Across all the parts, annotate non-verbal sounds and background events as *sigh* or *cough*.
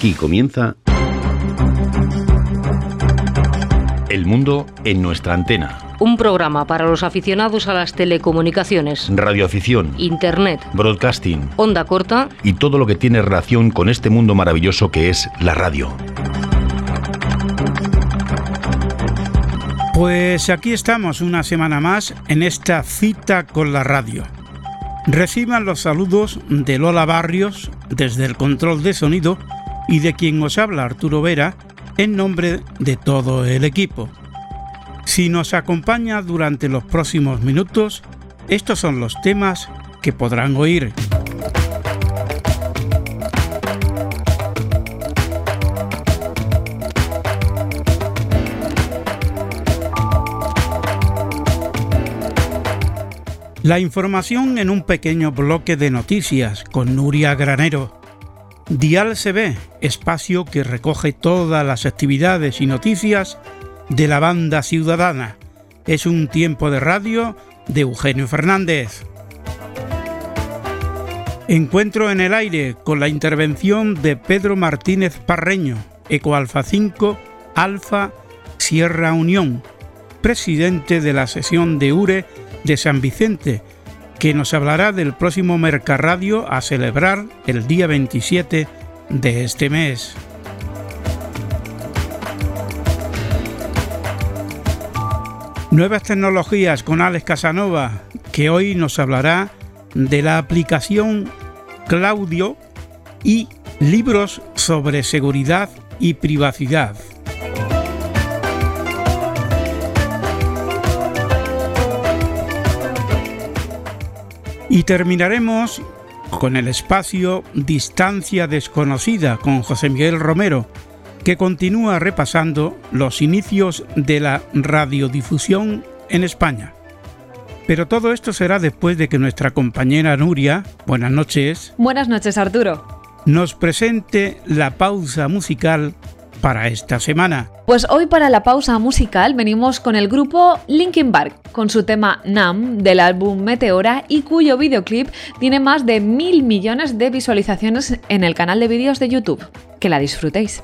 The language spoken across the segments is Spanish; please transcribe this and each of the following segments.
Aquí comienza El mundo en nuestra antena. Un programa para los aficionados a las telecomunicaciones, Radioafición, Internet, broadcasting onda corta y todo lo que tiene relación con este mundo maravilloso que es la radio. Pues aquí estamos una semana más en esta cita con la radio. Reciban los saludos de Lola Barrios desde el control de sonido y de quien os habla Arturo Vera en nombre de todo el equipo. Si nos acompaña durante los próximos minutos, estos son los temas que podrán oír. La información en un pequeño bloque de noticias con Nuria Granero. Dial CB, espacio que recoge todas las actividades y noticias de la banda ciudadana. Es un tiempo de radio de Eugenio Fernández. Encuentro en el aire con la intervención de Pedro Martínez Parreño, Ecoalfa 5, Alfa Sierra Unión, presidente de la sesión de URE de San Vicente, que nos hablará del próximo Mercarradio a celebrar el día 27 de este mes. Nuevas tecnologías con Alex Casanova, que hoy nos hablará de la aplicación Claudio y libros sobre seguridad y privacidad. Y terminaremos con el espacio Distancia desconocida con José Miguel Romero, que continúa repasando los inicios de la radiodifusión en España. Pero todo esto será después de que nuestra compañera Nuria, buenas noches, Buenas noches, Arturo. nos presente la pausa musical para esta semana. Pues hoy para la pausa musical venimos con el grupo Linkin Park, con su tema Nam del álbum Meteora y cuyo videoclip tiene más de mil millones de visualizaciones en el canal de vídeos de YouTube. Que la disfrutéis.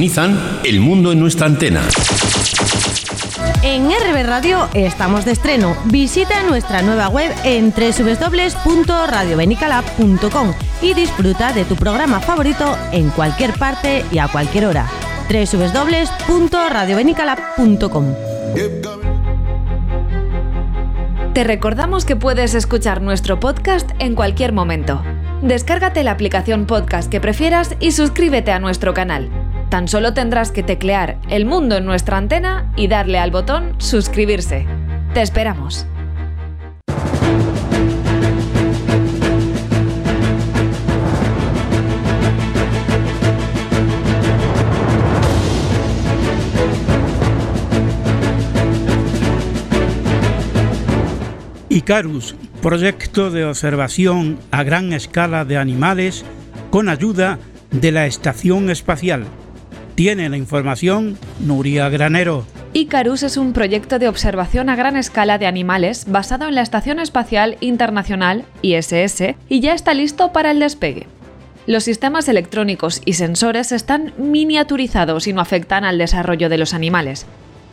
Sintonizan El Mundo en nuestra antena. En RB Radio estamos de estreno. Visita nuestra nueva web en www.radiobenicalab.com y disfruta de tu programa favorito en cualquier parte y a cualquier hora. www.radiobenicalab.com Te recordamos que puedes escuchar nuestro podcast en cualquier momento. Descárgate la aplicación podcast que prefieras y suscríbete a nuestro canal. Tan solo tendrás que teclear El Mundo en nuestra antena y darle al botón Suscribirse. Te esperamos. Icarus, proyecto de observación a gran escala de animales con ayuda de la Estación Espacial. Tiene la información Nuria Granero. Icarus es un proyecto de observación a gran escala de animales basado en la Estación Espacial Internacional, ISS, y ya está listo para el despegue. Los sistemas electrónicos y sensores están miniaturizados y no afectan al desarrollo de los animales.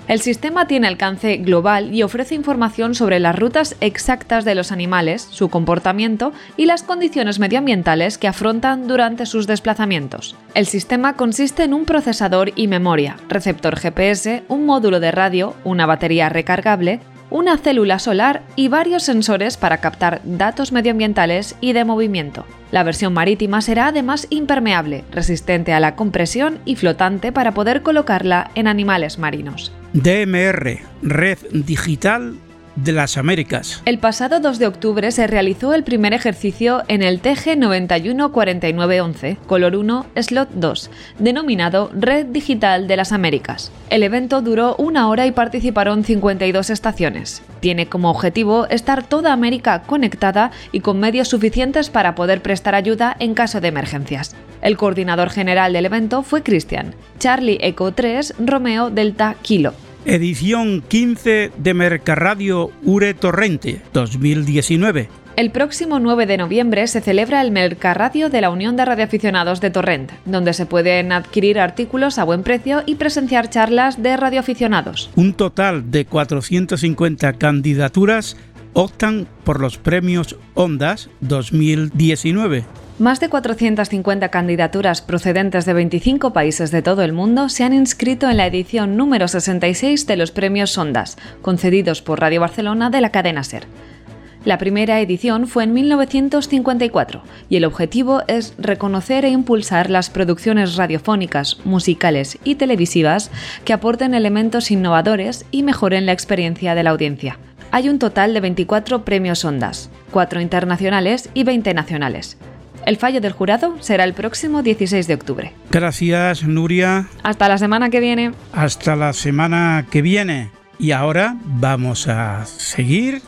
El sistema tiene alcance global y ofrece información sobre las rutas exactas de los animales, su comportamiento y las condiciones medioambientales que afrontan durante sus desplazamientos. El sistema consiste en un procesador y memoria, receptor GPS, un módulo de radio, una batería recargable, una célula solar y varios sensores para captar datos medioambientales y de movimiento. La versión marítima será además impermeable, resistente a la compresión y flotante para poder colocarla en animales marinos. DMR, Red Digital de las Américas. El pasado 2 de octubre se realizó el primer ejercicio en el TG 914911, color 1, slot 2, denominado Red Digital de las Américas. El evento duró una hora y participaron 52 estaciones. Tiene como objetivo estar toda América conectada y con medios suficientes para poder prestar ayuda en caso de emergencias. El coordinador general del evento fue Christian, Charlie Echo 3, Romeo Delta Kilo. Edición 15 de Mercarradio Ure Torrente 2019. El próximo 9 de noviembre se celebra el Mercarradio de la Unión de Radioaficionados de Torrent, donde se pueden adquirir artículos a buen precio y presenciar charlas de radioaficionados. Un total de 450 candidaturas optan por los premios Ondas 2019. Más de 450 candidaturas procedentes de 25 países de todo el mundo se han inscrito en la edición número 66 de los premios Ondas, concedidos por Radio Barcelona de la cadena Ser. La primera edición fue en 1954 y el objetivo es reconocer e impulsar las producciones radiofónicas, musicales y televisivas que aporten elementos innovadores y mejoren la experiencia de la audiencia. Hay un total de 24 premios Ondas, 4 internacionales y 20 nacionales. El fallo del jurado será el próximo 16 de octubre. Gracias, Nuria. Hasta la semana que viene. Hasta la semana que viene. Y ahora vamos a seguir.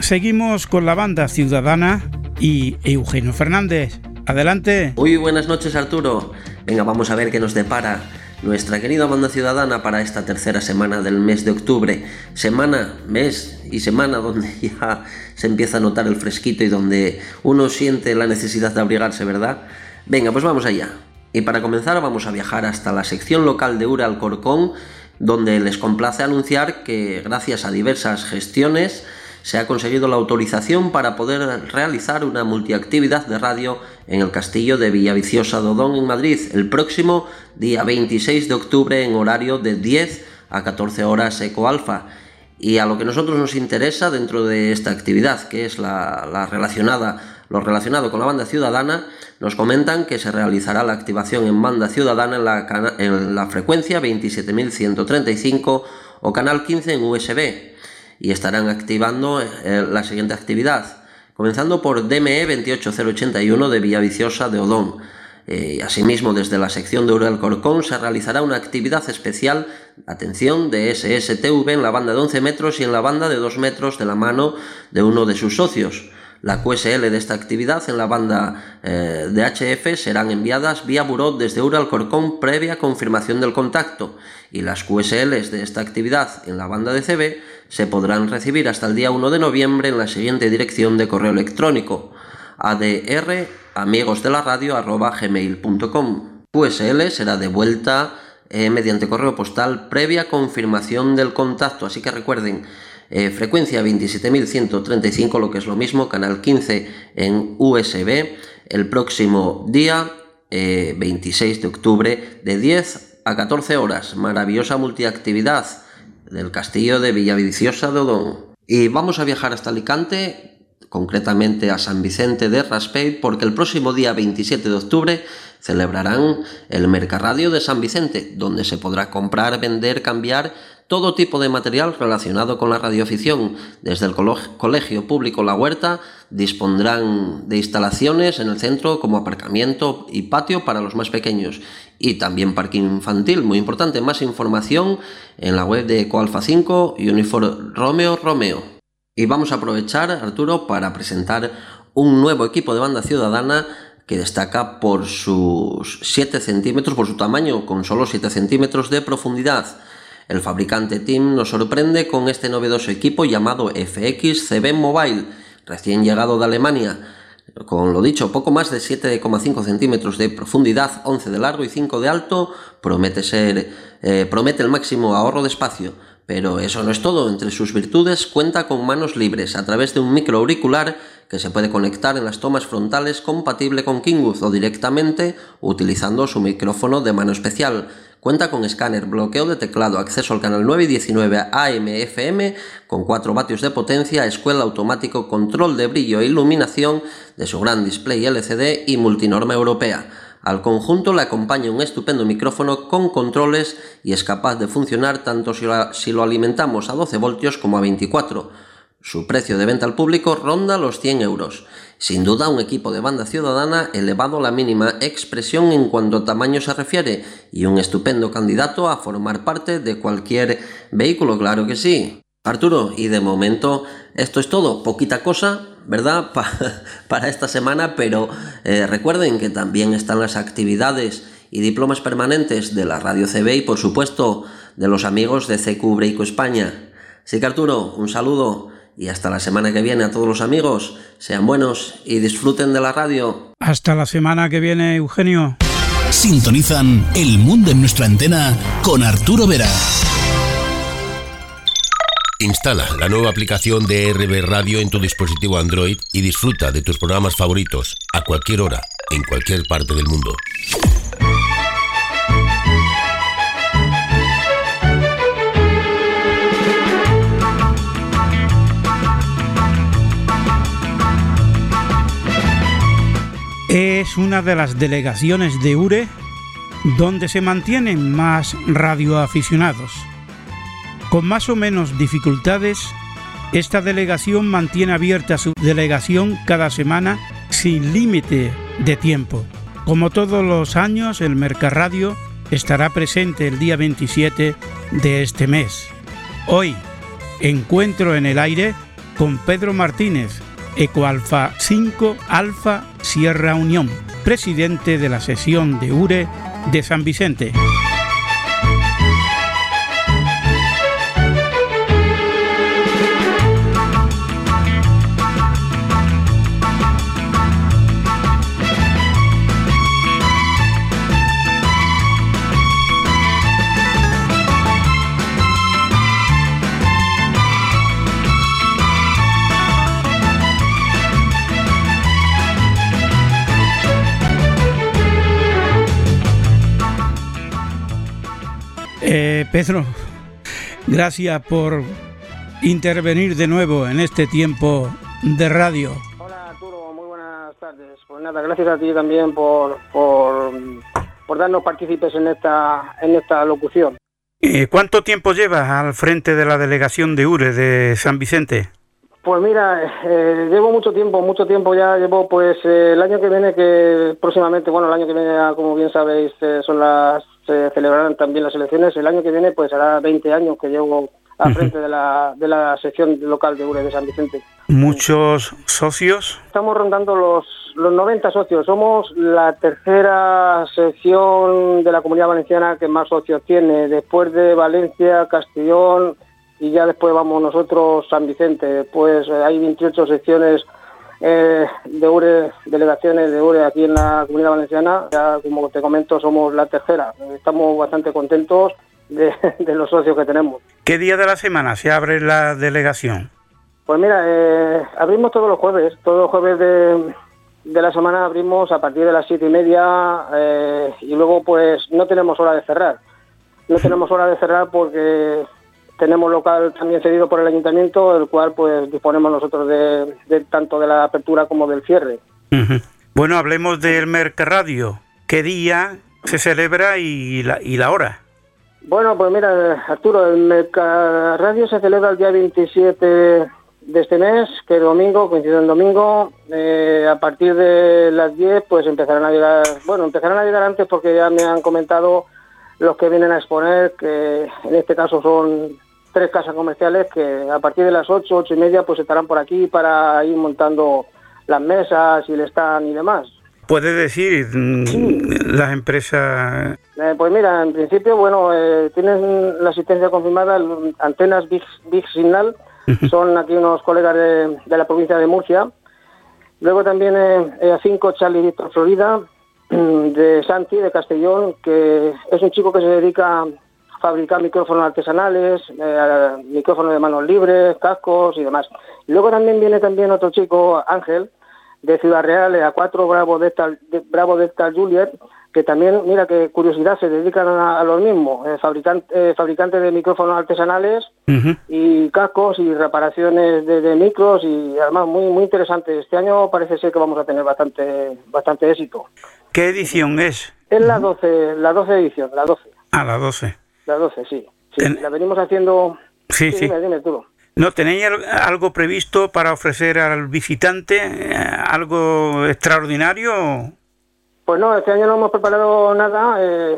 Seguimos con la banda ciudadana y Eugenio Fernández. Adelante. Muy buenas noches Arturo. Venga, vamos a ver qué nos depara nuestra querida banda ciudadana para esta tercera semana del mes de octubre. Semana, mes y semana *laughs* donde ya se empieza a notar el fresquito y donde uno siente la necesidad de abrigarse, ¿verdad? Venga, pues vamos allá. Y para comenzar vamos a viajar hasta la sección local de Ura Alcorcón, donde les complace anunciar que gracias a diversas gestiones se ha conseguido la autorización para poder realizar una multiactividad de radio en el castillo de Villaviciosa de Odón en Madrid el próximo día 26 de octubre en horario de 10 a 14 horas eco alfa. Y a lo que nosotros nos interesa dentro de esta actividad, que es la, la relacionada, lo relacionado con la banda ciudadana, nos comentan que se realizará la activación en banda ciudadana en la, en la frecuencia 27135 o canal 15 en USB y estarán activando eh, la siguiente actividad, comenzando por DME 28081 de Villaviciosa de Odón. Eh, asimismo, desde la sección de Ural Corcón se realizará una actividad especial, atención, de SSTV en la banda de 11 metros y en la banda de 2 metros de la mano de uno de sus socios. La QSL de esta actividad en la banda eh, de HF serán enviadas vía buró desde URA al Corcón previa confirmación del contacto y las QSLs de esta actividad en la banda de CB se podrán recibir hasta el día 1 de noviembre en la siguiente dirección de correo electrónico adr amigos de la radio gmail.com. QSL será devuelta eh, mediante correo postal previa confirmación del contacto, así que recuerden eh, frecuencia 27135, lo que es lo mismo, canal 15 en USB, el próximo día 26 eh, de octubre de 10 a 14 horas. Maravillosa multiactividad del castillo de Villaviciosa de Odón. Y vamos a viajar hasta Alicante concretamente a San Vicente de Raspeig, porque el próximo día 27 de octubre celebrarán el Mercarradio de San Vicente, donde se podrá comprar, vender, cambiar todo tipo de material relacionado con la radioafición. Desde el Colegio Público La Huerta dispondrán de instalaciones en el centro como aparcamiento y patio para los más pequeños y también parking infantil, muy importante. Más información en la web de Coalfa 5 y Unifor Romeo Romeo. Y vamos a aprovechar, Arturo, para presentar un nuevo equipo de banda ciudadana que destaca por sus 7 centímetros, por su tamaño, con solo 7 centímetros de profundidad. El fabricante Team nos sorprende con este novedoso equipo llamado FX CB Mobile, recién llegado de Alemania. Con lo dicho, poco más de 7,5 centímetros de profundidad, 11 de largo y 5 de alto, promete ser, eh, promete el máximo ahorro de espacio. Pero eso no es todo, entre sus virtudes cuenta con manos libres a través de un micro auricular que se puede conectar en las tomas frontales compatible con Kingwood o directamente utilizando su micrófono de mano especial. Cuenta con escáner, bloqueo de teclado, acceso al canal 9 y 19 AM-FM con 4 vatios de potencia, escuela automático, control de brillo e iluminación de su gran display LCD y multinorma europea. Al conjunto le acompaña un estupendo micrófono con controles y es capaz de funcionar tanto si lo alimentamos a 12 voltios como a 24. Su precio de venta al público ronda los 100 euros. Sin duda un equipo de banda ciudadana elevado a la mínima expresión en cuanto a tamaño se refiere y un estupendo candidato a formar parte de cualquier vehículo, claro que sí. Arturo, y de momento esto es todo, poquita cosa, ¿verdad? *laughs* para esta semana, pero eh, recuerden que también están las actividades y diplomas permanentes de la Radio CB y por supuesto de los amigos de CQ Breico España. Así que Arturo, un saludo y hasta la semana que viene a todos los amigos. Sean buenos y disfruten de la radio. Hasta la semana que viene, Eugenio. Sintonizan El Mundo en nuestra antena con Arturo Vera. Instala la nueva aplicación de RB Radio en tu dispositivo Android y disfruta de tus programas favoritos a cualquier hora, en cualquier parte del mundo. Es una de las delegaciones de URE donde se mantienen más radioaficionados. Con más o menos dificultades, esta delegación mantiene abierta su delegación cada semana sin límite de tiempo. Como todos los años, el Mercarradio estará presente el día 27 de este mes. Hoy, encuentro en el aire con Pedro Martínez, Ecoalfa 5 Alfa Sierra Unión, presidente de la sesión de URE de San Vicente. Pedro, gracias por intervenir de nuevo en este tiempo de radio. Hola Arturo, muy buenas tardes. Pues nada, gracias a ti también por, por, darnos partícipes en esta, en esta locución. Eh, ¿Cuánto tiempo llevas al frente de la delegación de URE de San Vicente? Pues mira, eh, llevo mucho tiempo, mucho tiempo ya, llevo pues eh, el año que viene, que próximamente, bueno, el año que viene, ya, como bien sabéis, eh, son las, se celebrarán también las elecciones, el año que viene pues hará 20 años que llevo al frente de la, de la sección local de URE de San Vicente. ¿Muchos socios? Estamos rondando los, los 90 socios, somos la tercera sección de la comunidad valenciana que más socios tiene, después de Valencia, Castellón, y ya después vamos nosotros San Vicente. Pues eh, hay 28 secciones eh, de URE, delegaciones de URE aquí en la comunidad valenciana. Ya como te comento somos la tercera. Estamos bastante contentos de, *laughs* de los socios que tenemos. ¿Qué día de la semana se abre la delegación? Pues mira, eh, abrimos todos los jueves, todos los jueves de, de la semana abrimos a partir de las siete y media eh, y luego pues no tenemos hora de cerrar. No tenemos hora de cerrar porque tenemos local también cedido por el ayuntamiento, el cual pues disponemos nosotros de, de tanto de la apertura como del cierre. Bueno, hablemos del Mercarradio. ¿Qué día se celebra y la, y la hora? Bueno, pues mira, Arturo, el Mercarradio se celebra el día 27 de este mes, que es domingo, coincide el domingo. Eh, a partir de las 10, pues empezarán a llegar, bueno, empezarán a llegar antes porque ya me han comentado los que vienen a exponer, que en este caso son tres casas comerciales, que a partir de las 8, 8 y media, pues estarán por aquí para ir montando las mesas y el stand y demás. ¿Puede decir mm, las empresas? Eh, pues mira, en principio, bueno, eh, tienen la asistencia confirmada, el- Antenas Big, Big Signal, son aquí unos colegas de, de la provincia de Murcia. Luego también eh, eh, A5 Charlie Víctor Florida, *clears throat* de Santi, de Castellón, que es un chico que se dedica a fabricar micrófonos artesanales, eh, micrófonos de manos libres, cascos y demás. Luego también viene también otro chico, Ángel, de Ciudad Real, a 4 Bravo Delta, de, Bravo Delta Juliet, que también, mira qué curiosidad, se dedican a, a lo mismo, eh, fabricante, eh, fabricantes de micrófonos artesanales y cascos y reparaciones de, de micros y además muy muy interesante. Este año parece ser que vamos a tener bastante bastante éxito. ¿Qué edición es? Es la 12, la 12 edición, la 12, A las 12. La 12, sí. sí Ten- La venimos haciendo... Sí, sí. Dime, dime tú. ¿No tenéis al- algo previsto para ofrecer al visitante? eh, ¿Algo extraordinario? Pues no, este año no hemos preparado nada. eh,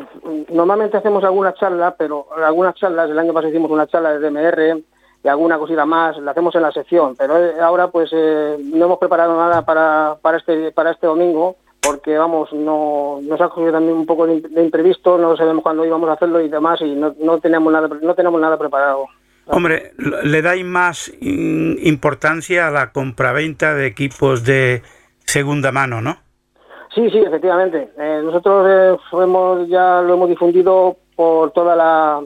normalmente hacemos algunas charlas, pero algunas charlas, el año pasado hicimos una charla de DMR y alguna cosita más, la hacemos en la sección, pero eh, ahora pues eh, no hemos preparado nada para, para, este, para este domingo porque vamos, no, nos ha cogido también un poco de, im- de imprevisto, no sabemos cuándo íbamos a hacerlo y demás y no, no tenemos nada no tenemos nada preparado. Hombre, le dais más importancia a la compraventa de equipos de segunda mano, ¿no? Sí, sí, efectivamente. Eh, nosotros eh, hemos, ya lo hemos difundido por toda la,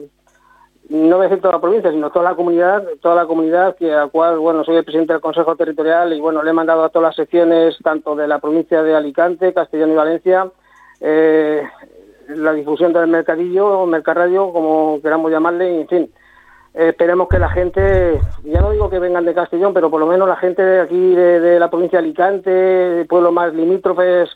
no voy a decir toda la provincia, sino toda la comunidad, toda la comunidad, que a cual, bueno, soy el presidente del Consejo Territorial y, bueno, le he mandado a todas las secciones, tanto de la provincia de Alicante, Castellón y Valencia, eh, la difusión del mercadillo, o mercarradio, como queramos llamarle, y, en fin. Esperemos que la gente, ya no digo que vengan de Castellón, pero por lo menos la gente de aquí, de, de la provincia de Alicante, de pueblos más limítrofes,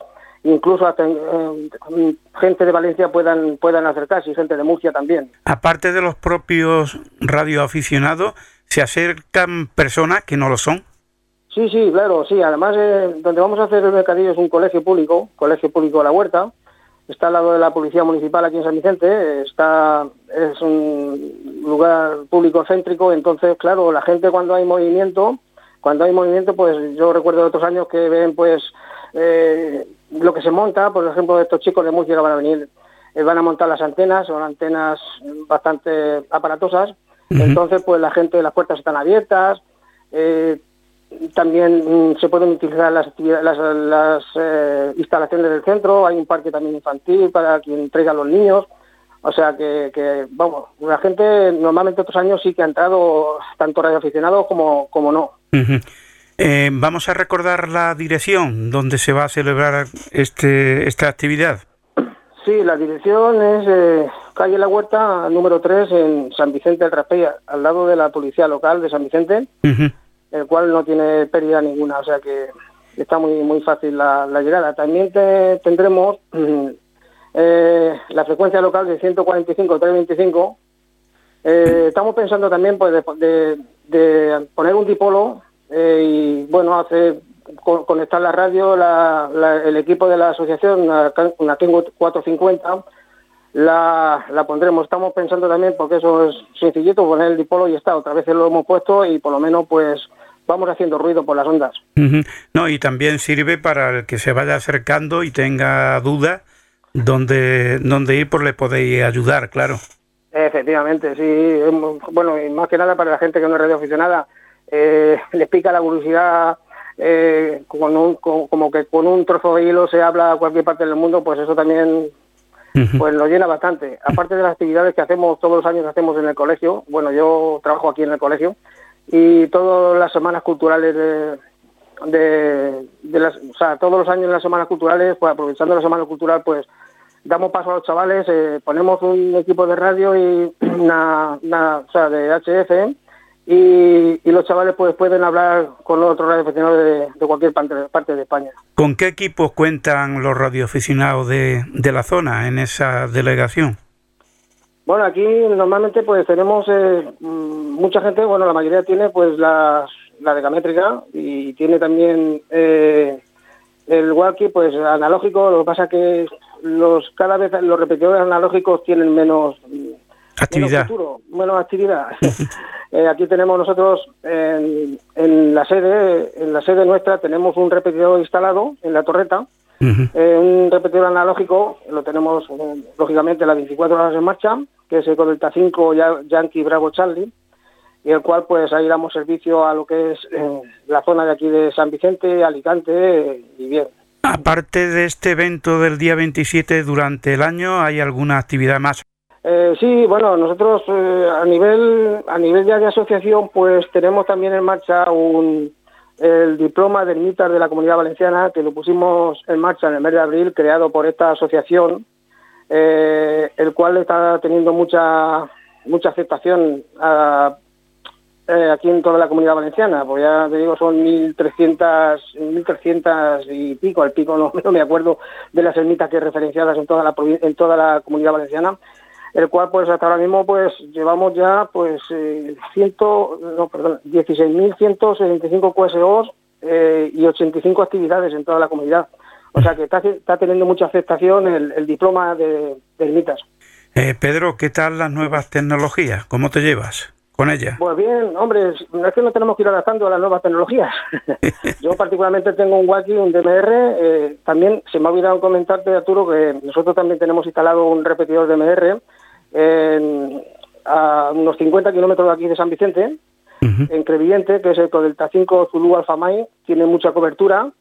incluso hasta eh, gente de Valencia puedan, puedan acercarse y gente de Murcia también. Aparte de los propios radioaficionados, se acercan personas que no lo son. Sí, sí, claro, sí. Además, eh, donde vamos a hacer el mercadillo es un colegio público, Colegio Público de la Huerta. Está al lado de la Policía Municipal aquí en San Vicente. Está, es un lugar público céntrico. Entonces, claro, la gente cuando hay movimiento, cuando hay movimiento, pues yo recuerdo de otros años que ven, pues, eh, lo que se monta. Por ejemplo, estos chicos de Murcia van a venir, eh, van a montar las antenas, son antenas bastante aparatosas. Entonces, pues la gente, las puertas están abiertas. Eh, también mm, se pueden utilizar las, las, las, eh, instalaciones del centro, hay un parque también infantil para quien traiga a los niños. O sea que, que, vamos, la gente normalmente otros años sí que ha entrado, tanto radioaficionados como, como no. Eh, vamos a recordar la dirección donde se va a celebrar este, esta actividad. Sí, la dirección es eh, calle La Huerta, número 3, en San Vicente del Raspey, al lado de la policía local de San Vicente. El cual no tiene pérdida ninguna, o sea que está muy muy fácil la, la llegada. También te- tendremos *clears throat* eh, la frecuencia local de 145-325. Eh, estamos pensando también pues de, de- de poner un dipolo eh, y bueno, hace con- conectar la radio, la- la- el equipo de la asociación, una, una Kengo 450, la, la pondremos. Estamos pensando también, porque eso es sencillito, poner el dipolo y está. Otra vez lo hemos puesto y por lo menos pues vamos haciendo ruido por las ondas. No, y también sirve para el que se vaya acercando y tenga dudas dónde, dónde ir, pues le podéis ayudar, claro. Efectivamente, sí. Bueno, y más que nada para la gente que no es radioaficionada, eh, les pica la curiosidad, eh, con un- con- como que con un trozo de hilo se habla a cualquier parte del mundo, pues eso también pues nos llena bastante. Aparte de las actividades que hacemos todos los años que hacemos en el colegio, bueno, yo trabajo aquí en el colegio y todas las semanas culturales de, de, de las, o sea, todos los años en las semanas culturales, pues aprovechando la semana cultural, pues damos paso a los chavales, eh, ponemos un equipo de radio y *clears throat* una, una- o sea, de HF y, y los chavales pues pueden hablar con otros radioaficionados de, de cualquier parte, de España. ¿Con qué equipos cuentan los radioaficionados de, de la zona en esa delegación? Bueno, aquí normalmente pues tenemos eh, mm, mucha gente, bueno, la mayoría tiene pues las, la decamétrica y tiene también eh, el walkie pues analógico, lo que pasa que los cada vez los repetidores analógicos tienen menos Actividad. futuro, menos actividad. *laughs* Eh, aquí tenemos nosotros en, en la sede, en la sede nuestra tenemos un repetidor instalado en la torreta, eh, un repetidor analógico, lo tenemos eh, lógicamente las 24 horas en marcha, que es el Delta 5 Ya- Yankee Bravo Charlie, y el cual pues ahí damos servicio a lo que es eh, la zona de aquí de San Vicente, Alicante y bien. Aparte de este evento del día 27 durante el año, ¿hay alguna actividad más? Eh, sí, bueno, nosotros eh, a nivel a nivel ya de asociación, pues tenemos también en marcha un el diploma de ermitas de la Comunidad Valenciana que lo pusimos en marcha en el mes de abril, creado por esta asociación, eh, el cual está teniendo mucha mucha aceptación aquí en toda la Comunidad Valenciana, pues ya te digo son 1.300 1.300 y pico, al pico *laughs* no, no me acuerdo de las ermitas que referenciadas en toda la en toda la Comunidad Valenciana el cual pues hasta ahora mismo pues llevamos ya pues eh, ciento, no, perdón, 16.175 QSOs eh, y 85 actividades en toda la comunidad. O sea que está, está teniendo mucha aceptación el, el diploma de, de ermitas. Eh, Pedro, ¿qué tal las nuevas tecnologías? ¿Cómo te llevas con ellas? Pues bien, hombre, es es que no tenemos que ir adaptando a las nuevas tecnologías. *laughs* Yo particularmente tengo un Wacky, un DMR. eh, también se me ha olvidado comentarte, Arturo, que nosotros también tenemos instalado un repetidor DMR en- a unos 50 kilómetros de aquí de San Vicente, Ujú. en Crevillente, que es el Delta 5 Zulu Alfa Mike, tiene mucha cobertura.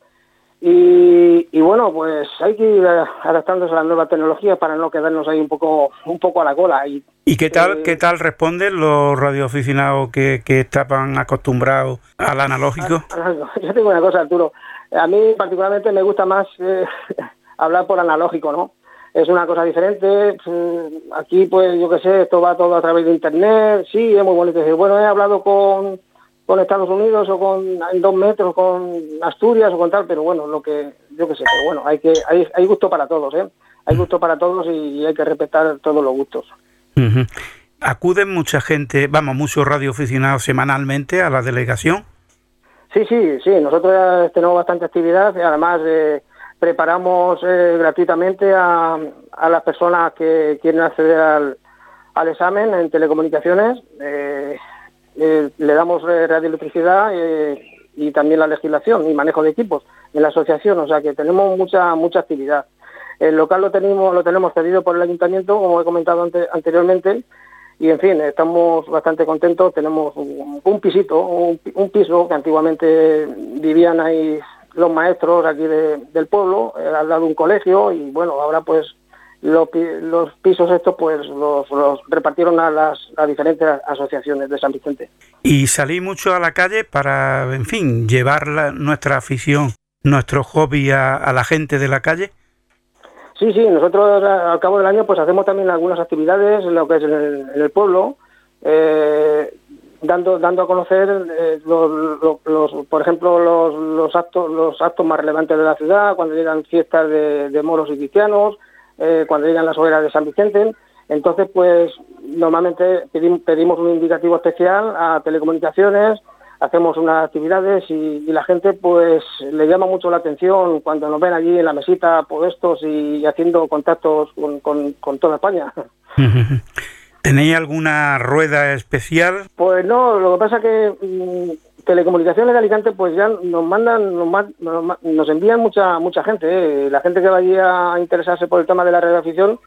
Y, y bueno, pues hay que ir adaptándose a las nuevas tecnologías para no quedarnos ahí un poco, un poco a la cola. Y ¿Y qué tal, Eh, qué tal responden los radioaficionados que, que estaban acostumbrados al analógico? *laughs* Yo tengo una cosa, Arturo. A mí particularmente me gusta más eh, *laughs* hablar por analógico, ¿no? Es una cosa diferente. mm, Aquí, pues, yo qué sé, esto va todo a través de Internet. Sí, es muy bonito decir, bueno, he hablado con, con Estados Unidos o con en dos metros, con Asturias o con tal, pero bueno, lo que, yo qué sé, pero bueno, hay que hay, hay gusto para todos, ¿eh? Hay gusto para todos y hay que respetar todos los gustos. ¿Acuden mucha gente, vamos, muchos radioaficionados semanalmente a la delegación? Sí, sí, sí. Nosotros ya tenemos bastante actividad y además eh, preparamos eh, gratuitamente a, a las personas que quieren acceder al, al examen en telecomunicaciones. Eh, eh, le damos eh, radioelectricidad eh, y también la legislación y manejo de equipos en la asociación. O sea que tenemos mucha mucha actividad. El local lo tenemos lo tenemos cedido por el ayuntamiento, como he comentado ante- anteriormente, y en fin, estamos bastante contentos. Tenemos un, pisito, un, un piso que antiguamente vivían ahí los maestros aquí de- del pueblo, eh, al lado de un colegio, y bueno, ahora pues los, los pisos estos pues los, los repartieron a las a diferentes asociaciones de San Vicente. Y salí mucho a la calle para, en fin, llevar la- nuestra afición, nuestro hobby a, a la gente de la calle. Sí, sí, nosotros a- al cabo del año pues hacemos también algunas actividades en lo que es en el, en el pueblo, eh, dando dando a conocer eh, los, por ejemplo los, los actos los actos más relevantes de la ciudad, cuando llegan fiestas de, moros y cristianos, eh, cuando llegan las hogueras de San Vicente. Entonces, pues normalmente pedim- pedimos un indicativo especial a telecomunicaciones, hacemos unas actividades y, la gente pues le llama mucho la atención cuando nos ven allí en la mesita puestos y haciendo contactos con, con, con toda España. *laughs* ¿Tenéis alguna rueda especial? Pues no, lo que pasa que mm, Telecomunicaciones de Alicante pues ya nos mandan, nos, nos envían mucha mucha gente, ¿eh? la gente que vaya a interesarse por el tema de la radioafición,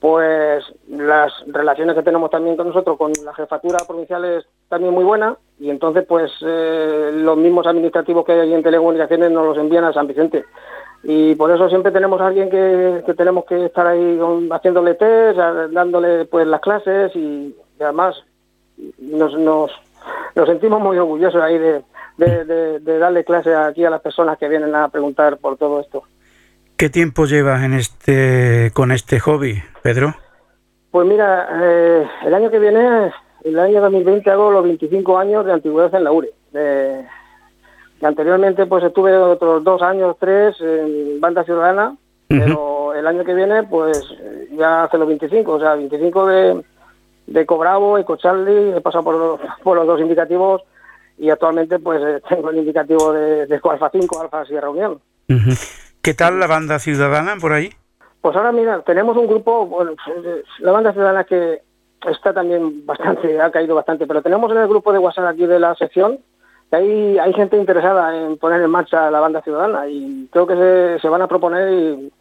pues las relaciones que tenemos también con nosotros, con la jefatura provincial es también muy buena y entonces pues eh, los mismos administrativos que hay en telecomunicaciones nos los envían a San Vicente. Y por eso siempre tenemos a alguien que, que tenemos que estar ahí con- haciéndole test, dándole pues las clases y, y además nos, nos, nos sentimos muy orgullosos ahí de, de, de- de darle clase aquí a las personas que vienen a preguntar por todo esto. ¿Qué tiempo llevas en este con este hobby, Pedro? Pues mira, eh, el año que viene, el año 2020, hago los 25 años de antigüedad en la URE. De- que anteriormente pues estuve otros dos años, tres en Banda Ciudadana, pero el año que viene pues ya hace los 25, o sea, 25 de, de Cobravo, Ecocharlie, he pasado por los, por los dos indicativos y actualmente pues eh, tengo el indicativo de, de Alfa 5, Alfa Sierra Unión. ¿Qué tal la banda ciudadana por ahí? Pues ahora mira, tenemos un grupo, bueno, la banda ciudadana que está también bastante, ha caído bastante, pero tenemos en el grupo de WhatsApp aquí de la sección, hay, hay gente interesada en poner en marcha la banda ciudadana y creo que se, se van a proponer y,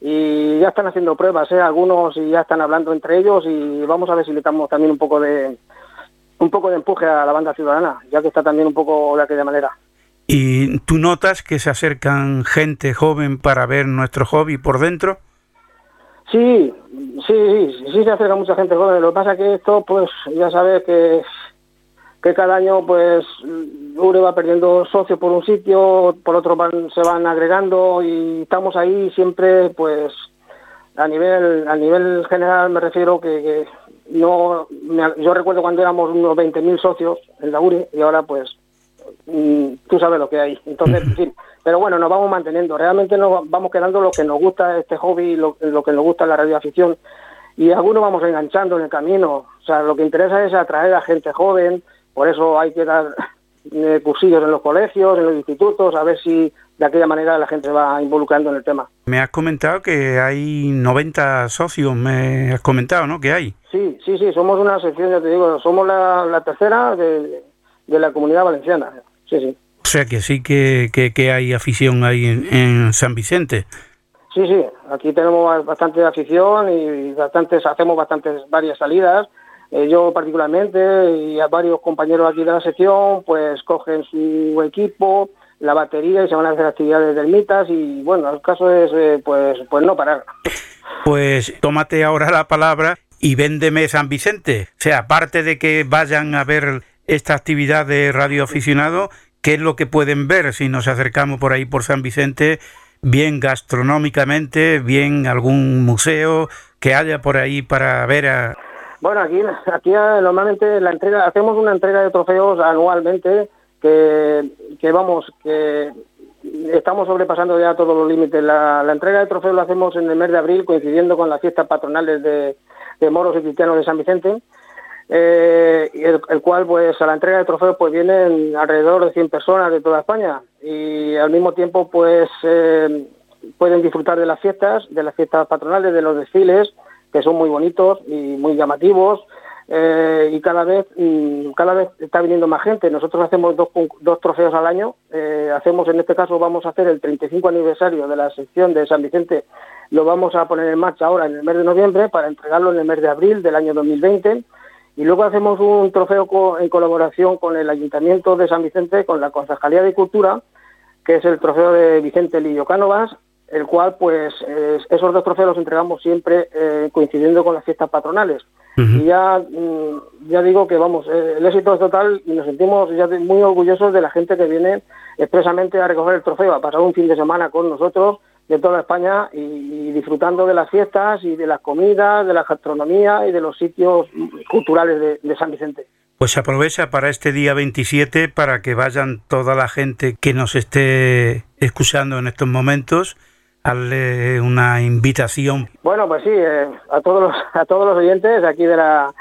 y ya están haciendo pruebas, ¿eh? algunos y ya están hablando entre ellos y vamos a ver si le damos también un poco de un poco de empuje a la banda ciudadana, ya que está también un poco de aquella manera. ¿Y tú notas que se acercan gente joven para ver nuestro hobby por dentro? Sí, sí, sí, sí se acerca mucha gente joven. Lo que pasa es que esto, pues, ya sabes que, que cada año, pues, URE va perdiendo socios por un sitio, por otro van, se van agregando y estamos ahí siempre, pues, a nivel a nivel general me refiero que, que no, me- yo recuerdo cuando éramos unos 20.000 socios en la URE y ahora, pues, mm, tú sabes lo que hay. Entonces, en fin, pero bueno, nos vamos manteniendo. Realmente nos vamos quedando lo que nos gusta este hobby, lo, lo que nos gusta la radioafición. Y algunos vamos enganchando en el camino. O sea, lo que interesa es atraer a gente joven, por eso hay que dar *laughs* eh, cursillos en los colegios, en los institutos, a ver si de aquella manera la gente se va involucrando en el tema. Me has comentado que hay 90 socios, me has comentado, ¿no? Que hay. Sí, sí, sí, somos una sección, ya te digo, somos la, la tercera de, de la comunidad valenciana. Sí, sí. O sea que sí que, que, que hay afición ahí en, en San Vicente. Sí, sí, aquí tenemos bastante afición y bastantes, hacemos bastantes varias salidas. Eh, yo particularmente y a varios compañeros aquí de la sección, pues cogen su equipo, la batería y se van a hacer actividades de ermitas y bueno, el caso es eh, pues pues no parar. Pues tómate ahora la palabra y véndeme San Vicente. O sea, aparte de que vayan a ver esta actividad de radio aficionado, ¿qué es lo que pueden ver si nos acercamos por ahí por San Vicente? Bien gastronómicamente, bien algún museo que haya por ahí para ver a... Bueno, aquí, aquí eh, normalmente la entrega, hacemos una entrega de trofeos anualmente que, que vamos, que estamos sobrepasando ya todos los límites. La, entrega de trofeos la hacemos en el mes de abril, coincidiendo con las fiestas patronales de, de moros y cristianos de San Vicente, eh, el cual, pues, a la entrega de trofeos, pues vienen alrededor de 100 personas de toda España y al mismo tiempo, pues, eh, pueden disfrutar de las fiestas, de las fiestas patronales, de los desfiles, que son muy bonitos y muy llamativos. eh, y cada vez mm, cada vez está viniendo más gente. Nosotros hacemos dos, dos trofeos al año. Eh, hacemos, en este caso, vamos a hacer el 35 aniversario de la sección de San Vicente. Lo vamos a poner en marcha ahora en el mes de noviembre para entregarlo en el mes de abril del año 2020. Y luego hacemos un trofeo en colaboración con el Ayuntamiento de San Vicente, con la Concejalía de Cultura, que es el trofeo de Vicente Lillo Cánovas, el cual, pues, es- esos dos trofeos los entregamos siempre eh, coincidiendo con las fiestas patronales. Y ya, mm, ya digo que, vamos, eh, el éxito es total y nos sentimos ya muy orgullosos de la gente que viene expresamente a recoger el trofeo, a pasar un fin de semana con nosotros de toda España y, y disfrutando de las fiestas y de las comidas, de la gastronomía y de los sitios culturales de, de San Vicente. Pues aprovecha para este día 27 para que vayan toda la gente que nos esté escuchando en estos momentos, darle una invitación. Bueno, pues sí, eh, a todos los, a todos los oyentes aquí de la,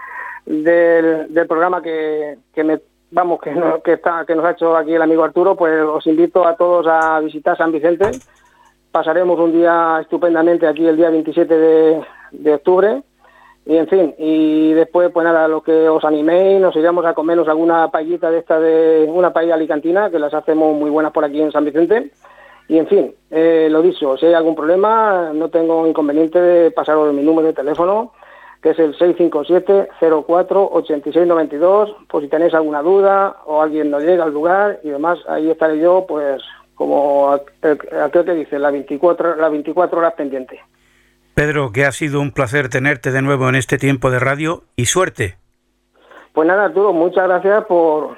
del, programa que, que me vamos, que, no- que, está, que nos ha hecho aquí el amigo Arturo, pues os invito a todos a visitar San Vicente. Pasaremos un día estupendamente aquí el día 27 de, de octubre. Y en fin, y después, pues nada, lo que os animéis, nos iremos a comernos alguna paellita de esta de una paella alicantina, que las hacemos muy buenas por aquí en San Vicente. Y en fin, eh, lo dicho, si hay algún problema, no tengo inconveniente de pasaros mi número de teléfono, que es el 657-04-8692, por si tenéis alguna duda o alguien no llega al lugar y demás, ahí estaré yo, pues, como aqu- aquel que dice, las 24, las 24 horas pendiente. Pedro, que ha sido un placer tenerte de nuevo en este tiempo de radio y suerte. Pues nada, Arturo, muchas gracias por,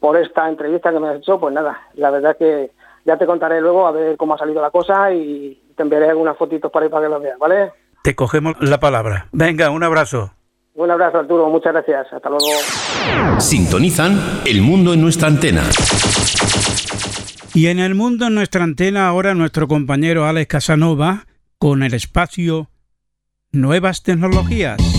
por esta entrevista que me has hecho. Pues nada, la verdad que ya te contaré luego a ver cómo ha salido la cosa y te enviaré algunas fotitos para, ahí para que las veas, ¿vale? Te cogemos la palabra. Venga, un abrazo. Un abrazo, Arturo, muchas gracias. Hasta luego. Sintonizan El Mundo en nuestra antena. Y en el mundo, en nuestra antena, ahora nuestro compañero Alex Casanova con el espacio Nuevas Tecnologías.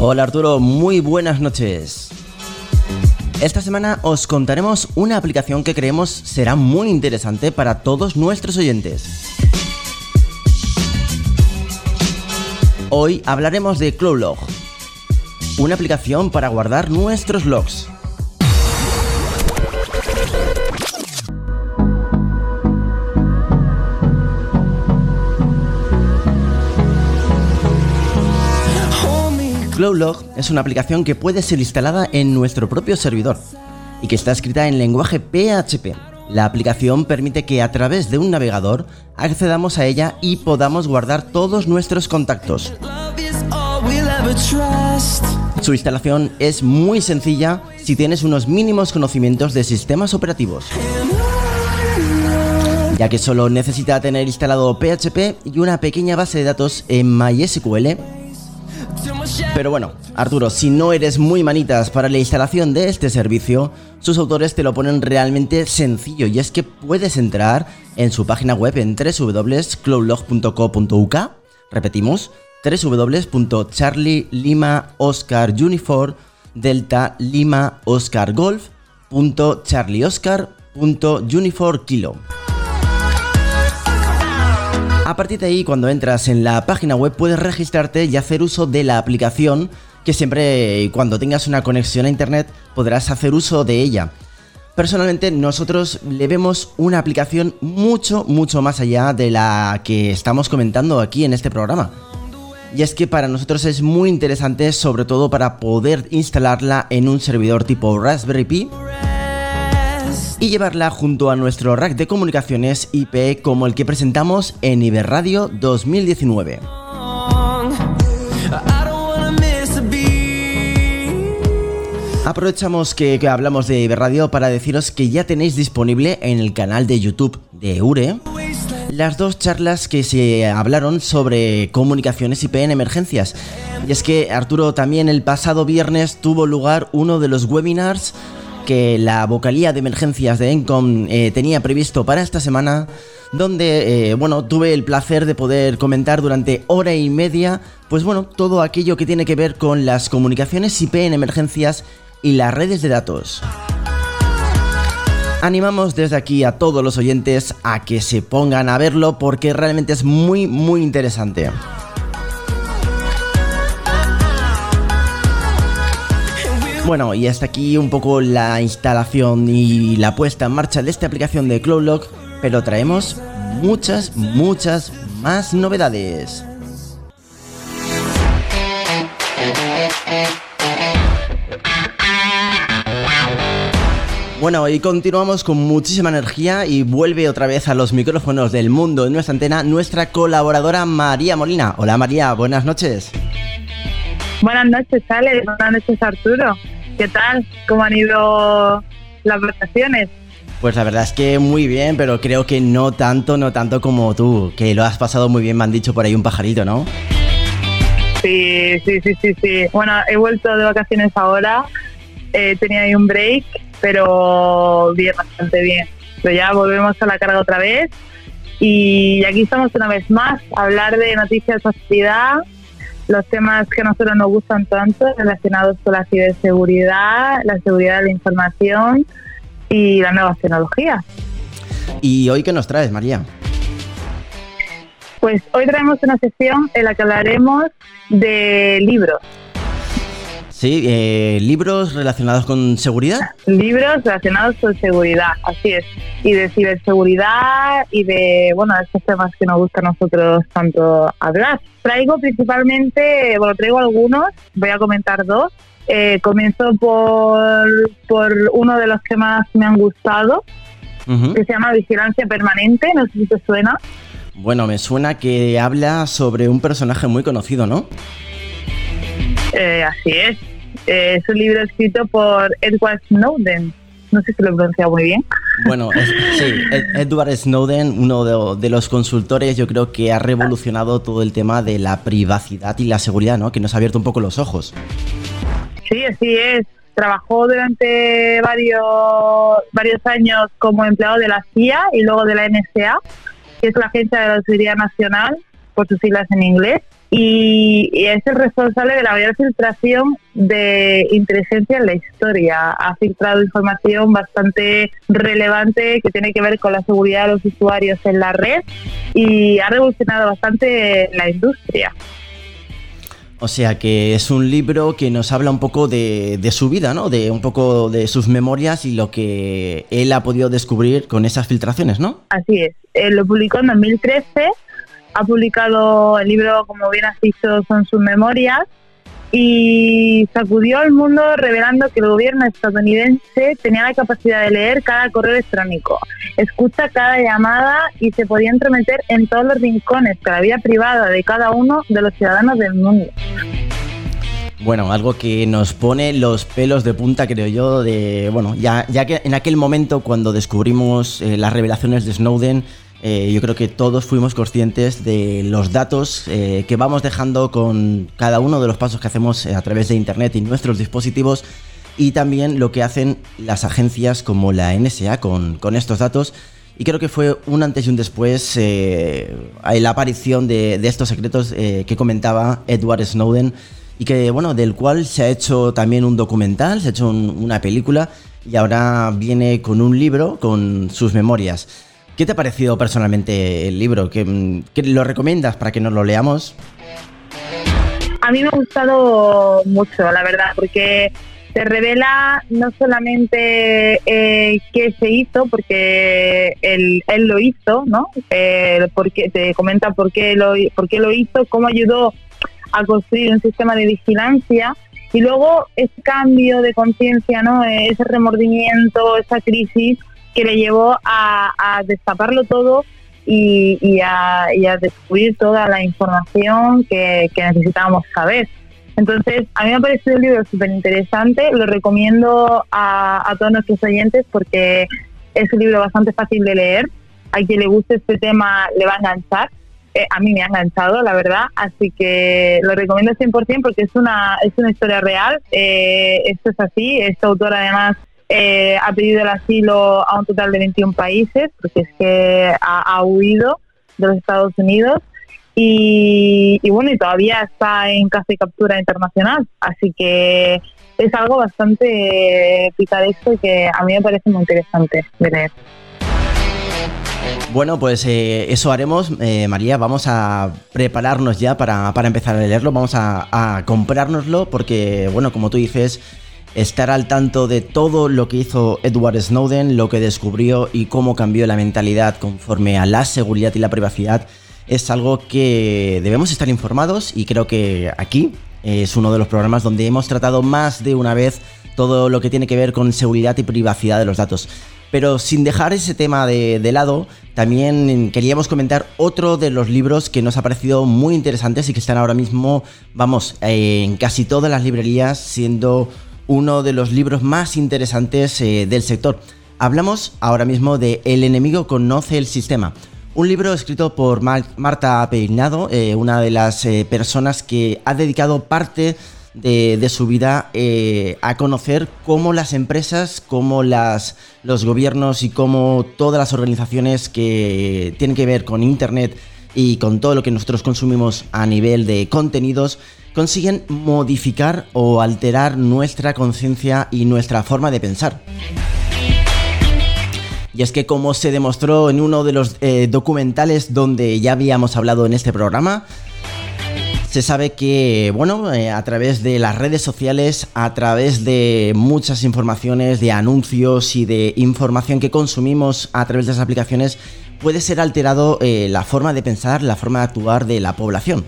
Hola Arturo, muy buenas noches. Esta semana os contaremos una aplicación que creemos será muy interesante para todos nuestros oyentes. Hoy hablaremos de CloudLog, una aplicación para guardar nuestros logs. CloudLog es una aplicación que puede ser instalada en nuestro propio servidor y que está escrita en lenguaje PHP. La aplicación permite que a través de un navegador accedamos a ella y podamos guardar todos nuestros contactos. Su instalación es muy sencilla si tienes unos mínimos conocimientos de sistemas operativos, ya que solo necesita tener instalado PHP y una pequeña base de datos en MySQL pero bueno, Arturo, si no eres muy manitas para la instalación de este servicio, sus autores te lo ponen realmente sencillo. Y es que puedes entrar en su página web en www.cloudlog.co.uk, repetimos, www.charlie A partir de ahí, cuando entras en la página web, puedes registrarte y hacer uso de la aplicación, que siempre cuando tengas una conexión a internet podrás hacer uso de ella. Personalmente nosotros le vemos una aplicación mucho, mucho más allá de la que estamos comentando aquí en este programa. Y es que para nosotros es muy interesante, sobre todo para poder instalarla en un servidor tipo Raspberry Pi y llevarla junto a nuestro rack de comunicaciones IP como el que presentamos en Iberradio 2019. Aprovechamos que, hablamos de Iberradio para deciros que ya tenéis disponible en el canal de YouTube de Eure las dos charlas que se hablaron sobre comunicaciones IP en emergencias. Y es que Arturo también el pasado viernes tuvo lugar uno de los webinars que la vocalía de emergencias de Encom eh, tenía previsto para esta semana, donde, eh, bueno, tuve el placer de poder comentar durante hora y media, pues bueno, todo aquello que tiene que ver con las comunicaciones IP en emergencias y las redes de datos. Animamos desde aquí a todos los oyentes a que se pongan a verlo porque realmente es muy, muy interesante. Bueno, y hasta aquí un poco la instalación y la puesta en marcha de esta aplicación de CloudLog, pero traemos muchas, muchas más novedades. Bueno, y continuamos con muchísima energía y vuelve otra vez a los micrófonos del mundo en nuestra antena nuestra colaboradora María Molina. Hola María, buenas noches. Buenas noches, Ale. Buenas noches, Arturo. ¿Qué tal? ¿Cómo han ido las vacaciones? Pues la verdad es que muy bien, pero creo que no tanto, no tanto como tú, que lo has pasado muy bien, me han dicho por ahí un pajarito, ¿no? Sí, sí, sí, sí, sí. Bueno, he vuelto de vacaciones ahora. Eh, tenía ahí un break, pero bien, bastante bien. Pero ya volvemos a la carga otra vez Y aquí estamos una vez más a hablar de noticias de actualidad, los temas que a nosotros nos gustan tanto relacionados con la ciberseguridad, la seguridad de la información y las nuevas tecnologías. ¿Y hoy qué nos traes, María? Pues hoy traemos una sesión en la que hablaremos de libros. Sí, eh, libros relacionados con seguridad. Libros relacionados con seguridad, así es. Y de ciberseguridad y de, bueno, estos temas que nos gusta a nosotros tanto hablar. Traigo principalmente, bueno, traigo algunos, voy a comentar dos. Eh, comienzo por, por uno de los que más me han gustado, que se llama Vigilancia Permanente, no sé si te suena. Bueno, me suena que habla sobre un personaje muy conocido, ¿no? Eh, así es. Eh, es un libro escrito por Edward Snowden. No sé si lo he pronunciado muy bien. Bueno, es- sí, Ed- Edward Snowden, uno de, de los consultores, yo creo que ha revolucionado todo el tema de la privacidad y la seguridad, ¿no? Que nos ha abierto un poco los ojos. Sí, así es. Trabajó durante varios, varios años como empleado de la CIA y luego de la NSA, que es la Agencia de la Seguridad Nacional, por sus siglas en inglés, y, y es el responsable de la mayor filtración de inteligencia en la historia. Ha filtrado información bastante relevante que tiene que ver con la seguridad de los usuarios en la red y ha revolucionado bastante la industria. O sea que es un libro que nos habla un poco de, de su vida, ¿no? De un poco de sus memorias y lo que él ha podido descubrir con esas filtraciones, ¿no? Así es. Eh, lo publicó en 2013. Ha publicado el libro, como bien has dicho, son sus memorias. Y sacudió al mundo revelando que el gobierno estadounidense tenía la capacidad de leer cada correo electrónico, escucha cada llamada y se podía entrometer en todos los rincones de la vida privada de cada uno de los ciudadanos del mundo. Bueno, algo que nos pone los pelos de punta, creo yo, de. Bueno, ya, ya que en aquel momento cuando descubrimos eh, las revelaciones de Snowden, eh, yo creo que todos fuimos conscientes de los datos eh, que vamos dejando con cada uno de los pasos que hacemos eh, a través de Internet y nuestros dispositivos y también lo que hacen las agencias como la NSA con, con estos datos. Y creo que fue un antes y un después la aparición de, estos secretos que comentaba Edward Snowden y que, bueno, del cual se ha hecho también un documental, se ha hecho un- una película y ahora viene con un libro con sus memorias. ¿Qué te ha parecido personalmente el libro? ¿Que, mm, lo recomiendas para que nos lo leamos? A mí me ha gustado mucho, la verdad, porque te revela no solamente eh, qué se hizo, porque él, él lo hizo, ¿no? Eh, porque te comenta por qué, lo, por qué lo hizo, cómo ayudó a construir un sistema de vigilancia y luego ese cambio de conciencia, ¿no? Ese remordimiento, esa crisis que le llevó a, a destaparlo todo y, y a, y a descubrir toda la información que, que necesitábamos saber. Entonces, a mí me ha parecido un libro súper interesante, lo recomiendo a, a todos nuestros oyentes porque es un libro bastante fácil de leer, a quien le guste este tema le va a enganchar, Eh, a mí me ha enganchado, la verdad, así que lo recomiendo 100% porque es una, es una historia real, eh, esto es así, esta autora además eh, ha pedido el asilo a un total de 21 países, porque es que ha, huido de los Estados Unidos y, bueno, y todavía está en caza y captura internacional, así que es algo bastante picaresco y que a mí me parece muy interesante de leer. Bueno, pues eh, eso haremos, eh, María. Vamos a prepararnos ya para, para empezar a leerlo. Vamos a, a comprárnoslo porque, bueno, como tú dices, estar al tanto de todo lo que hizo Edward Snowden, lo que descubrió y cómo cambió la mentalidad conforme a la seguridad y la privacidad es algo que debemos estar informados y creo que aquí es uno de los programas donde hemos tratado más de una vez todo lo que tiene que ver con seguridad y privacidad de los datos. Pero sin dejar ese tema de, lado, también queríamos comentar otro de los libros que nos ha parecido muy interesantes y que están ahora mismo, vamos, eh, en casi todas las librerías, siendo uno de los libros más interesantes eh, del sector. Hablamos ahora mismo de El enemigo conoce el sistema. Un libro escrito por Mar- Marta Peinado, eh, una de las eh, personas que ha dedicado parte de, su vida a conocer cómo las empresas, cómo los gobiernos y cómo todas las organizaciones que tienen que ver con Internet y con todo lo que nosotros consumimos a nivel de contenidos consiguen modificar o alterar nuestra conciencia y nuestra forma de pensar. Y es que como se demostró en uno de los eh, documentales donde ya habíamos hablado en este programa, se sabe que, bueno, eh, a través de las redes sociales, a través de muchas informaciones, de anuncios y de información que consumimos a través de las aplicaciones, puede ser alterado eh, la forma de pensar, la forma de actuar de la población.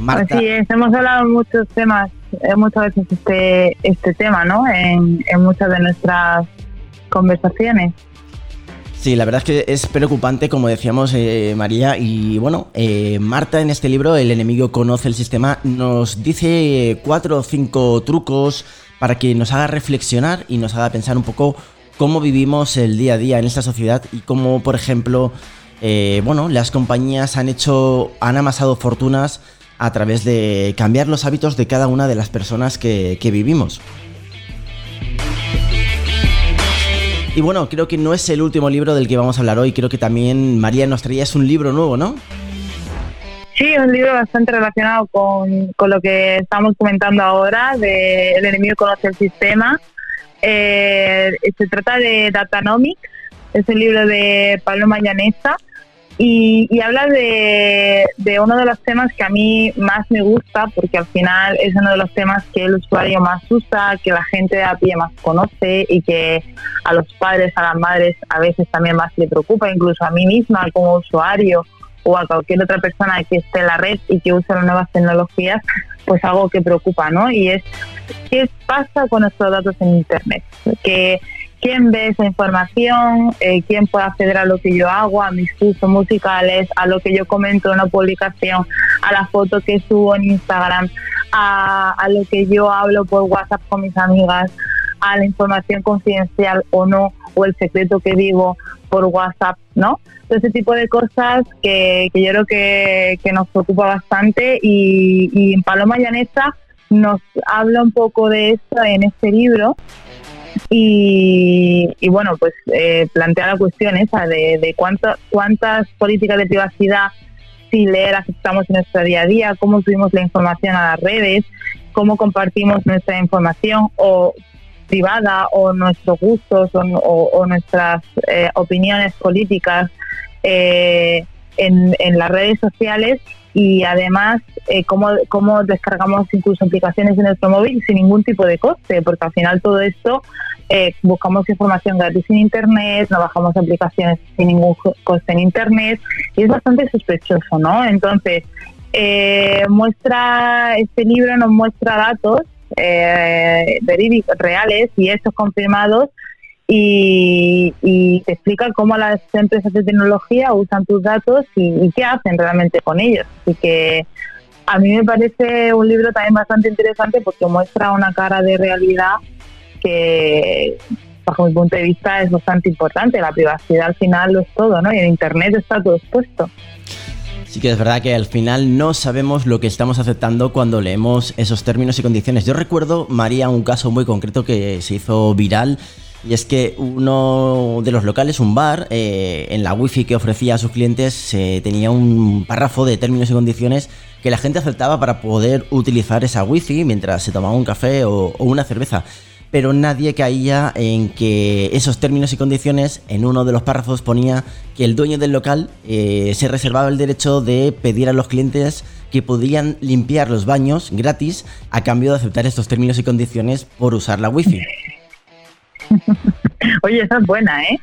Marta. Así es, hemos hablado muchos temas, eh, muchas veces este, este tema, ¿no? En, en muchas de nuestras conversaciones. Sí, la verdad es que es preocupante, como decíamos eh, María, y bueno, eh, Marta en este libro, El enemigo conoce el sistema, nos dice cuatro o cinco trucos para que nos haga reflexionar y nos haga pensar un poco cómo vivimos el día a día en esta sociedad y cómo, por ejemplo, eh, bueno, las compañías han hecho, han amasado fortunas a través de cambiar los hábitos de cada una de las personas que, que vivimos. Y bueno, creo que no es el último libro del que vamos a hablar hoy, creo que también María nos traía es un libro nuevo, ¿no? Sí, un libro bastante relacionado con, con lo que estamos comentando ahora, de El enemigo conoce el sistema. Eh, se trata de Datanomics, es un libro de Pablo Mayanesa y, y habla de, de, uno de los temas que a mí más me gusta porque al final es uno de los temas que el usuario más usa, que la gente a pie más conoce y que a los padres, a las madres a veces también más le preocupa, incluso a mí misma como usuario o a cualquier otra persona que esté en la red y que use las nuevas tecnologías, pues algo que preocupa, ¿no? Y es qué pasa con nuestros datos en Internet, que quién ve esa información, eh, quién puede acceder a lo que yo hago, a mis cursos musicales, a lo que yo comento en una publicación, a la foto que subo en Instagram, a, lo que yo hablo por WhatsApp con mis amigas, a la información confidencial o no, o el secreto que digo por WhatsApp, ¿no? Ese tipo de cosas que, yo creo que, que, nos preocupa bastante y, y en Paloma Llanesa nos habla un poco de esto en este libro y, bueno, pues eh, plantea la cuestión esa de, de cuántas políticas de privacidad sin leer aceptamos en nuestro día a día, cómo subimos la información a las redes, cómo compartimos nuestra información o privada o nuestros gustos o, nuestras eh, opiniones políticas eh, en, las redes sociales y además eh, cómo, cómo descargamos incluso aplicaciones en nuestro móvil sin ningún tipo de coste, porque al final todo esto eh, buscamos información gratis en Internet, no bajamos aplicaciones sin ningún coste en Internet y es bastante sospechoso, ¿no? Entonces, eh, muestra, este libro nos muestra datos eh, reales y hechos confirmados y, y, te explica cómo las empresas de tecnología usan tus datos y, y, qué hacen realmente con ellos. Así que a mí me parece un libro también bastante interesante porque muestra una cara de realidad que bajo mi punto de vista es bastante importante. La privacidad al final lo es todo, ¿no? Y en Internet está todo expuesto. Sí que es verdad que al final no sabemos lo que estamos aceptando cuando leemos esos términos y condiciones. Yo recuerdo, María, un caso muy concreto que se hizo viral y es que uno de los locales, un bar, eh, en la wifi que ofrecía a sus clientes eh, tenía un párrafo de términos y condiciones que la gente aceptaba para poder utilizar esa wifi mientras se tomaba un café o, o una cerveza pero nadie caía en que esos términos y condiciones, en uno de los párrafos ponía que el dueño del local eh, se reservaba el derecho de pedir a los clientes que podían limpiar los baños gratis a cambio de aceptar estos términos y condiciones por usar la wifi. *laughs* Oye, esa es buena, ¿eh?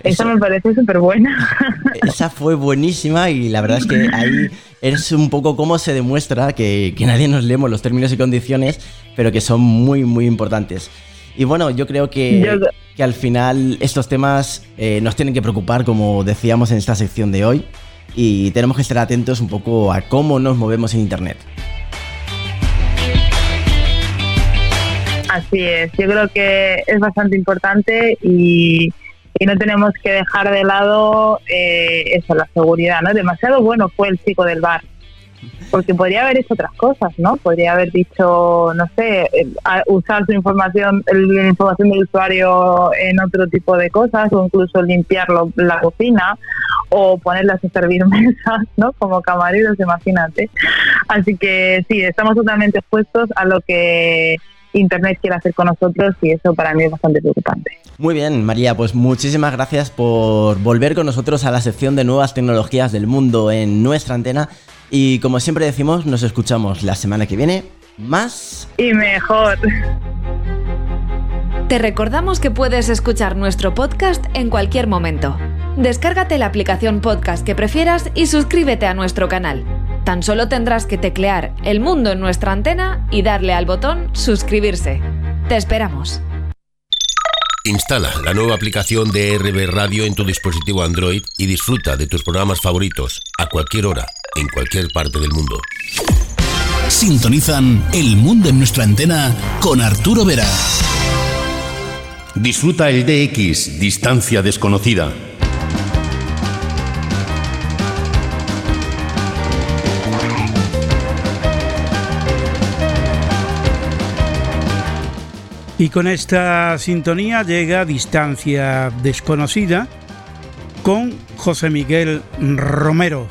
Esa, esa me parece súper buena. *laughs* Esa fue buenísima y la verdad es que ahí es un poco cómo se demuestra que, que, nadie nos leemos los términos y condiciones, pero que son muy, muy importantes. Y bueno, yo creo que, yo... que al final estos temas eh, nos tienen que preocupar, como decíamos en esta sección de hoy, y tenemos que estar atentos un poco a cómo nos movemos en Internet. Así es, yo creo que es bastante importante y, no tenemos que dejar de lado eh, eso, la seguridad, ¿no? Demasiado bueno fue el chico del bar. Porque podría haber hecho otras cosas, ¿no? Podría haber dicho, no sé, usar su información, la información del usuario en otro tipo de cosas, o incluso limpiar lo- la cocina, o ponerlas a servir *laughs* mesas, ¿no? Como camareros, imagínate. Así que sí, estamos totalmente expuestos a lo que Internet quiere hacer con nosotros y eso para mí es bastante preocupante. Muy bien, María, pues muchísimas gracias por volver con nosotros a la sección de nuevas tecnologías del mundo en nuestra antena. Y como siempre decimos, nos escuchamos la semana que viene. Más. Y mejor. Te recordamos que puedes escuchar nuestro podcast en cualquier momento. Descárgate la aplicación podcast que prefieras y suscríbete a nuestro canal. Tan solo tendrás que teclear El Mundo en nuestra antena y darle al botón suscribirse. Te esperamos. Instala la nueva aplicación de RB Radio en tu dispositivo Android y disfruta de tus programas favoritos a cualquier hora, en cualquier parte del mundo. Sintonizan El Mundo en nuestra antena con Arturo Vera. Disfruta el DX, distancia desconocida. Y con esta sintonía llega Distancia Desconocida con José Miguel Romero.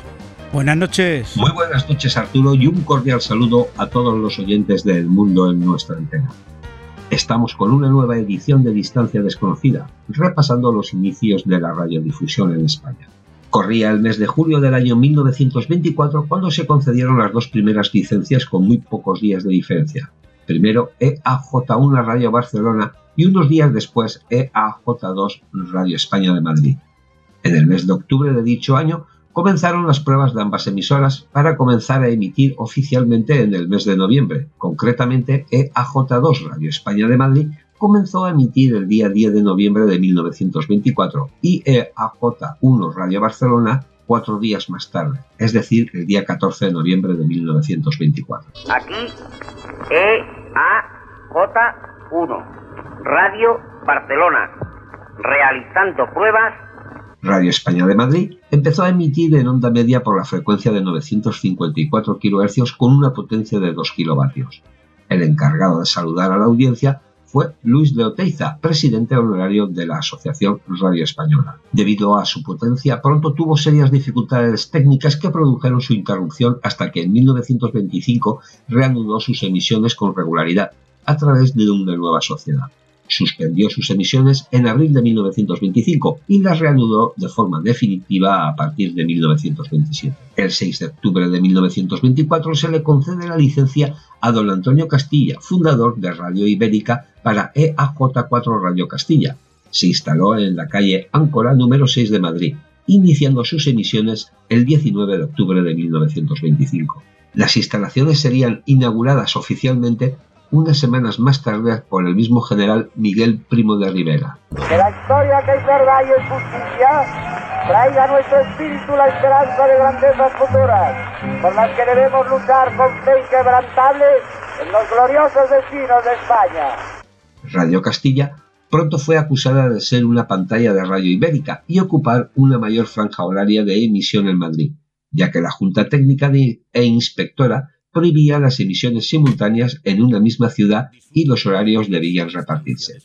Buenas noches. Muy buenas noches Arturo y un cordial saludo a todos los oyentes del mundo en nuestra antena. Estamos con una nueva edición de Distancia Desconocida, repasando los inicios de la radiodifusión en España. Corría el mes de julio del año 1924 cuando se concedieron las dos primeras licencias con muy pocos días de diferencia. Primero EAJ1 Radio Barcelona y unos días después EAJ2 Radio España de Madrid. En el mes de octubre de dicho año comenzaron las pruebas de ambas emisoras para comenzar a emitir oficialmente en el mes de noviembre. Concretamente, EAJ2 Radio España de Madrid comenzó a emitir el día 10 de noviembre de 1924 y EAJ1 Radio Barcelona cuatro días más tarde, es decir, el día 14 de noviembre de 1924. Aquí EAJ1, Radio Barcelona, realizando pruebas. Radio España de Madrid empezó a emitir en onda media por la frecuencia de 954 kHz con una potencia de 2 kilovatios. El encargado de saludar a la audiencia fue Luis de Oteiza, presidente honorario de la Asociación Radio Española. Debido a su potencia, pronto tuvo serias dificultades técnicas que produjeron su interrupción hasta que en 1925 reanudó sus emisiones con regularidad a través de una nueva sociedad. Suspendió sus emisiones en abril de 1925 y las reanudó de forma definitiva a partir de 1927. El 6 de octubre de 1924 se le concede la licencia a don Antonio Castilla, fundador de Radio Ibérica para EAJ4 Radio Castilla. Se instaló en la calle Áncora número 6 de Madrid, iniciando sus emisiones el 19 de octubre de 1925. Las instalaciones serían inauguradas oficialmente unas semanas más tarde por el mismo general Miguel Primo de Rivera. Que la historia que es verdad y es justicia traiga a nuestro espíritu la esperanza de grandezas futuras, por las que debemos luchar con fe inquebrantable en los gloriosos destinos de España. Radio Castilla pronto fue acusada de ser una pantalla de Radio Ibérica y ocupar una mayor franja horaria de emisión en Madrid, ya que la Junta Técnica e Inspectora prohibía las emisiones simultáneas en una misma ciudad y los horarios debían repartirse.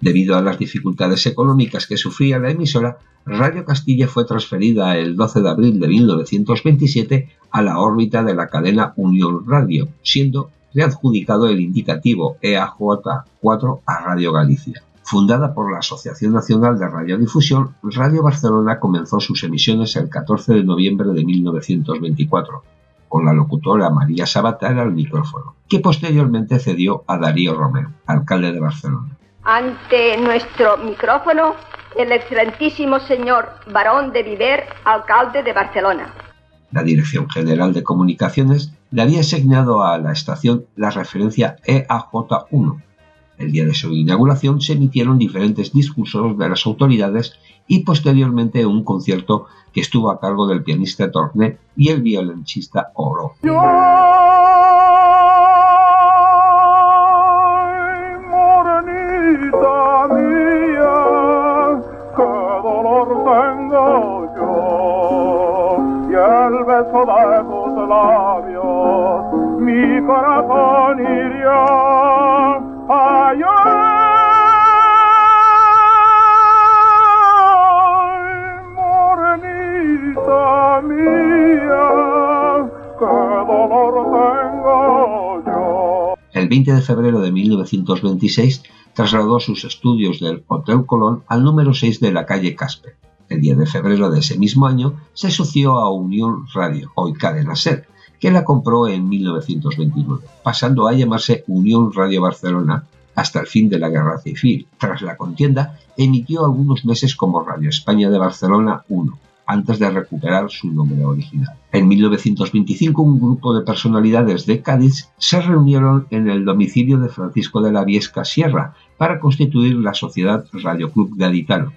Debido a las dificultades económicas que sufría la emisora, Radio Castilla fue transferida el 12 de abril de 1927 a la órbita de la cadena Unión Radio, siendo readjudicado el indicativo E EAJ4 a Radio Galicia. Fundada por la Asociación Nacional de Radiodifusión, Radio Barcelona comenzó sus emisiones el 14 de noviembre de 1924, con la locutora María Sabater al micrófono, que posteriormente cedió a Darío Romero, alcalde de Barcelona. Ante nuestro micrófono, el excelentísimo señor Barón de Viver, alcalde de Barcelona. La Dirección General de Comunicaciones le había asignado a la estación la referencia E EAJ1. El día de su inauguración se emitieron diferentes discursos de las autoridades y posteriormente un concierto que estuvo a cargo del pianista Torné y el violoncista Oro. y beso de tus labios, mi corazón iría El 20 de febrero de 1926 trasladó sus estudios del Hotel Colón al número 6 de la calle Casper. El 10 de febrero de ese mismo año se asoció a Unión Radio, hoy Cadena Ser, que la compró en 1929, pasando a llamarse Unión Radio Barcelona hasta el fin de la Guerra Civil. Tras la contienda, emitió algunos meses como Radio España de Barcelona 1, antes de recuperar su nombre original. En 1925 un grupo de personalidades de Cádiz se reunieron en el domicilio de Francisco de la Viesca Sierra para constituir la Sociedad Radio Club Gaditano.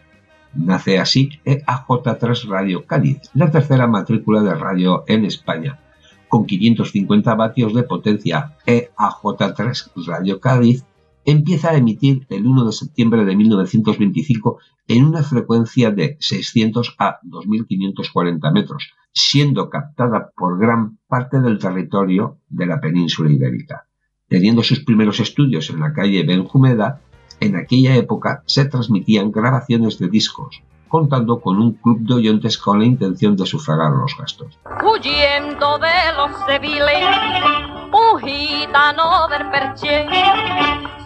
Nace así EAJ3 Radio Cádiz, la tercera matrícula de radio en España. Con 550 vatios de potencia, EAJ3 Radio Cádiz empieza a emitir el 1 de septiembre de 1925 en una frecuencia de 600 a 2540 metros, siendo captada por gran parte del territorio de la península ibérica. Teniendo sus primeros estudios en la calle Benjumeda, en aquella época se transmitían grabaciones de discos, contando con un club de oyentes con la intención de sufragar los gastos. huyendo de los civiles, un gitano del perché,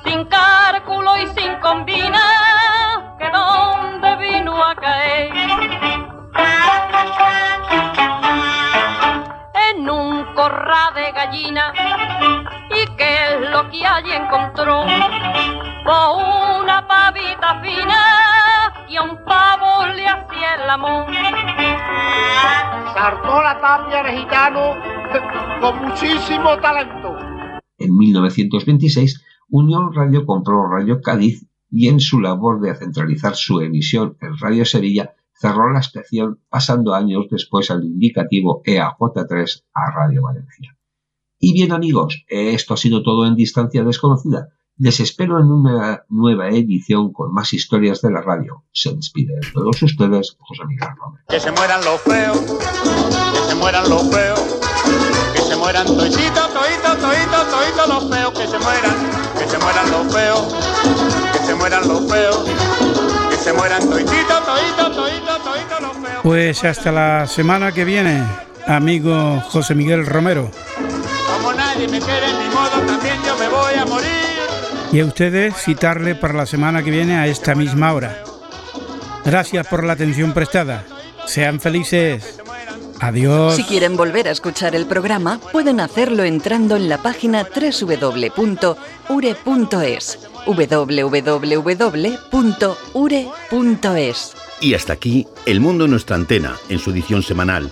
sin cálculo y sin combina, que donde vino a caer. En un corral de gallina, y qué es lo que allí encontró, Fue una pavita fina, y a un pavo le hacía el amor. Saltó la tapia de gitano con muchísimo talento. En 1926, Unión Radio compró Radio Cádiz y en su labor de centralizar su emisión en Radio Sevilla cerró la estación pasando años después al indicativo EAJ3 a Radio Valencia. Y bien amigos, esto ha sido todo en distancia desconocida. Les espero en una nueva edición con más historias de la radio. Se despide de todos ustedes, José Miguel Romero. Que se mueran los feos, que se mueran los feos, que se mueran toititos, toitos, toitos, toitos los feos, que se mueran, que se mueran los feos, que se mueran los feos, que se mueran toititos, toitos, toitos, toitos los feos. Pues hasta la semana que viene, amigo José Miguel Romero. Como nadie me quiere ni modo, también yo me voy a morir. Y a ustedes citarle para la semana que viene a esta misma hora. Gracias por la atención prestada. Sean felices. Adiós. Si quieren volver a escuchar el programa, pueden hacerlo entrando en la página www.ure.es. www.ure.es. Y hasta aquí El Mundo en nuestra antena, en su edición semanal.